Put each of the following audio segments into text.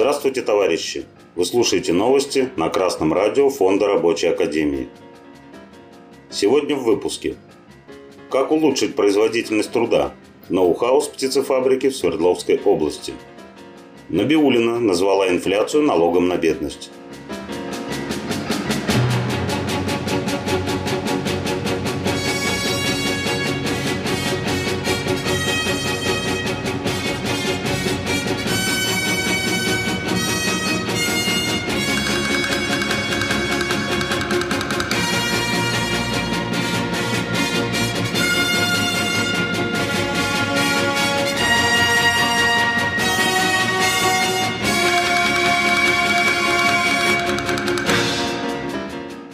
Здравствуйте, товарищи! Вы слушаете новости на Красном радио Фонда Рабочей Академии. Сегодня в выпуске. Как улучшить производительность труда? Ноу-хау птицефабрики в Свердловской области. Набиулина назвала инфляцию налогом на бедность.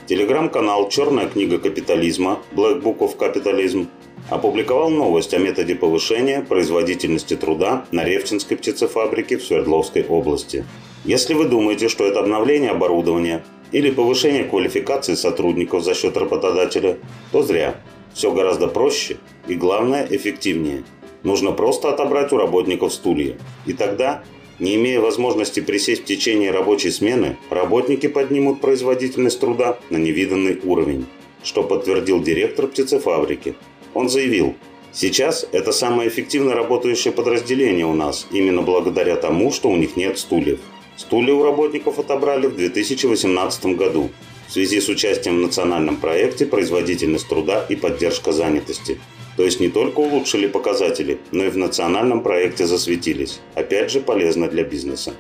Телеграм-канал «Черная книга капитализма» Black Book of Capitalism опубликовал новость о методе повышения производительности труда на Ревчинской птицефабрике в Свердловской области. Если вы думаете, что это обновление оборудования или повышение квалификации сотрудников за счет работодателя, то зря. Все гораздо проще и, главное, эффективнее. Нужно просто отобрать у работников стулья. И тогда не имея возможности присесть в течение рабочей смены, работники поднимут производительность труда на невиданный уровень, что подтвердил директор птицефабрики. Он заявил, сейчас это самое эффективно работающее подразделение у нас, именно благодаря тому, что у них нет стульев. Стулья у работников отобрали в 2018 году в связи с участием в национальном проекте «Производительность труда и поддержка занятости», то есть не только улучшили показатели, но и в национальном проекте засветились. Опять же полезно для бизнеса.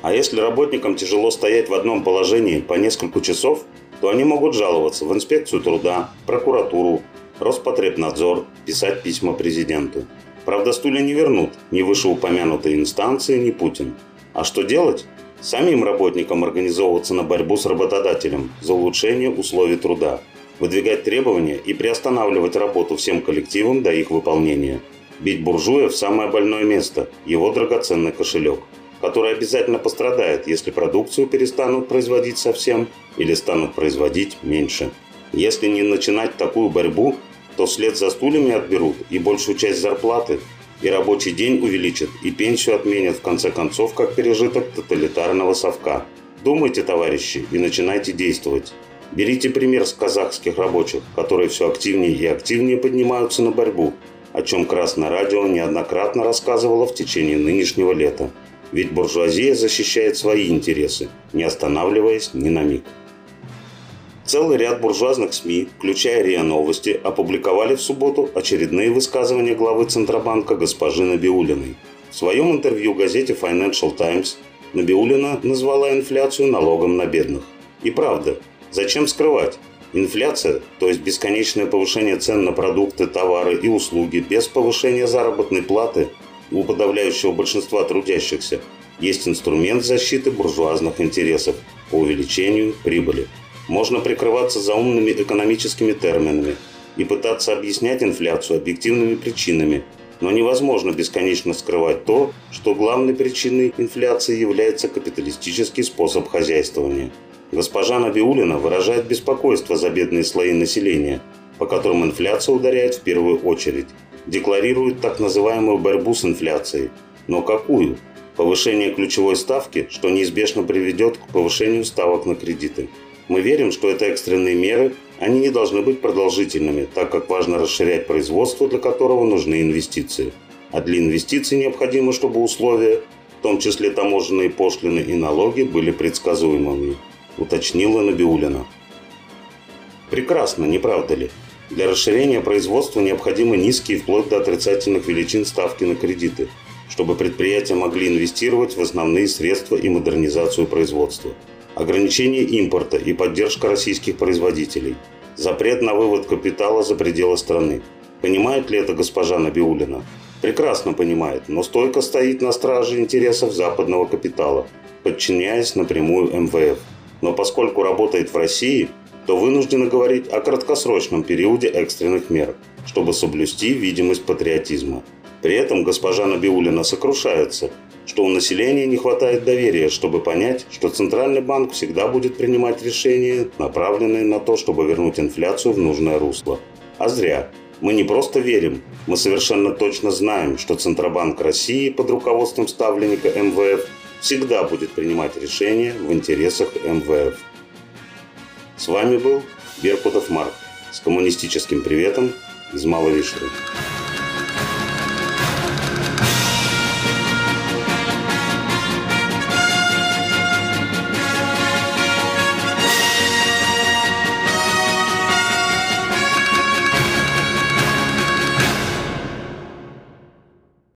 А если работникам тяжело стоять в одном положении по несколько часов, то они могут жаловаться в инспекцию труда, прокуратуру, Роспотребнадзор, писать письма президенту. Правда, стулья не вернут ни вышеупомянутые инстанции, ни Путин. А что делать? Самим работникам организовываться на борьбу с работодателем за улучшение условий труда – выдвигать требования и приостанавливать работу всем коллективам до их выполнения. Бить буржуя в самое больное место – его драгоценный кошелек, который обязательно пострадает, если продукцию перестанут производить совсем или станут производить меньше. Если не начинать такую борьбу, то вслед за стульями отберут и большую часть зарплаты, и рабочий день увеличат, и пенсию отменят в конце концов, как пережиток тоталитарного совка. Думайте, товарищи, и начинайте действовать. Берите пример с казахских рабочих, которые все активнее и активнее поднимаются на борьбу, о чем Красное радио неоднократно рассказывало в течение нынешнего лета. Ведь буржуазия защищает свои интересы, не останавливаясь ни на миг. Целый ряд буржуазных СМИ, включая РИА Новости, опубликовали в субботу очередные высказывания главы Центробанка госпожи Набиулиной. В своем интервью газете Financial Times Набиулина назвала инфляцию налогом на бедных. И правда, Зачем скрывать? Инфляция, то есть бесконечное повышение цен на продукты, товары и услуги без повышения заработной платы у подавляющего большинства трудящихся, есть инструмент защиты буржуазных интересов по увеличению прибыли. Можно прикрываться заумными экономическими терминами и пытаться объяснять инфляцию объективными причинами, но невозможно бесконечно скрывать то, что главной причиной инфляции является капиталистический способ хозяйствования – Госпожа Набиулина выражает беспокойство за бедные слои населения, по которым инфляция ударяет в первую очередь. Декларирует так называемую борьбу с инфляцией. Но какую? Повышение ключевой ставки, что неизбежно приведет к повышению ставок на кредиты. Мы верим, что это экстренные меры, они не должны быть продолжительными, так как важно расширять производство, для которого нужны инвестиции. А для инвестиций необходимо, чтобы условия, в том числе таможенные пошлины и налоги, были предсказуемыми уточнила Набиулина. Прекрасно, не правда ли? Для расширения производства необходимы низкие вплоть до отрицательных величин ставки на кредиты, чтобы предприятия могли инвестировать в основные средства и модернизацию производства. Ограничение импорта и поддержка российских производителей. Запрет на вывод капитала за пределы страны. Понимает ли это госпожа Набиулина? Прекрасно понимает, но стойко стоит на страже интересов западного капитала, подчиняясь напрямую МВФ но поскольку работает в России, то вынуждена говорить о краткосрочном периоде экстренных мер, чтобы соблюсти видимость патриотизма. При этом госпожа Набиулина сокрушается, что у населения не хватает доверия, чтобы понять, что Центральный банк всегда будет принимать решения, направленные на то, чтобы вернуть инфляцию в нужное русло. А зря. Мы не просто верим, мы совершенно точно знаем, что Центробанк России под руководством ставленника МВФ всегда будет принимать решения в интересах МВФ. С вами был Беркутов Марк с коммунистическим приветом из Малой.